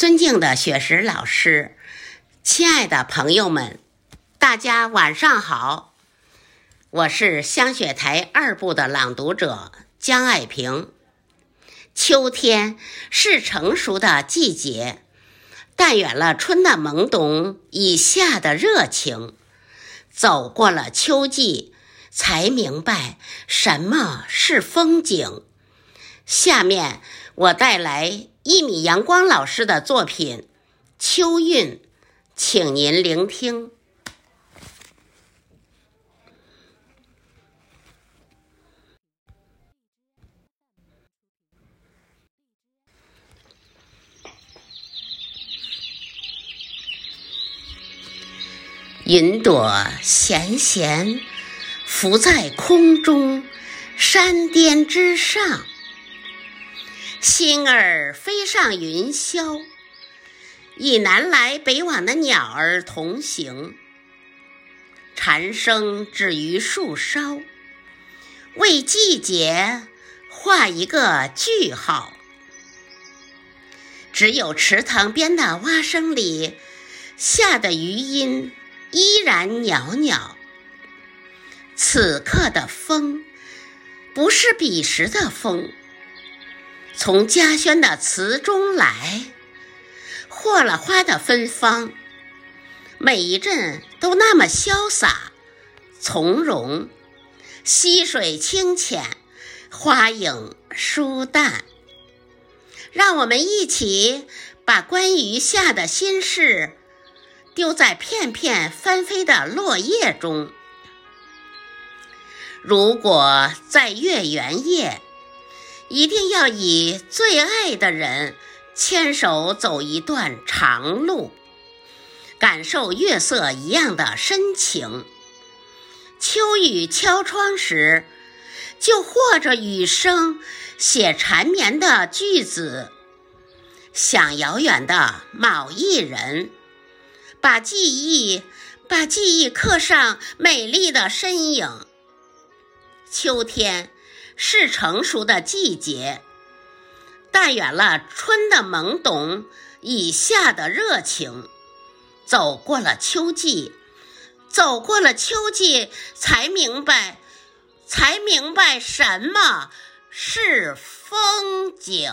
尊敬的雪石老师，亲爱的朋友们，大家晚上好！我是香雪台二部的朗读者江爱萍。秋天是成熟的季节，但远了春的懵懂，以夏的热情，走过了秋季，才明白什么是风景。下面我带来。一米阳光老师的作品《秋韵》，请您聆听。云朵闲闲浮在空中，山巅之上。星儿飞上云霄，与南来北往的鸟儿同行。蝉声止于树梢，为季节画一个句号。只有池塘边的蛙声里，下的余音依然袅袅。此刻的风，不是彼时的风。从嘉轩的词中来，霍了花的芬芳，每一阵都那么潇洒从容，溪水清浅，花影疏淡。让我们一起把关于夏的心事，丢在片片翻飞的落叶中。如果在月圆夜。一定要以最爱的人牵手走一段长路，感受月色一样的深情。秋雨敲窗时，就和着雨声写缠绵的句子。想遥远的某一人，把记忆，把记忆刻上美丽的身影。秋天。是成熟的季节，淡远了春的懵懂，以夏的热情，走过了秋季，走过了秋季，才明白，才明白什么是风景。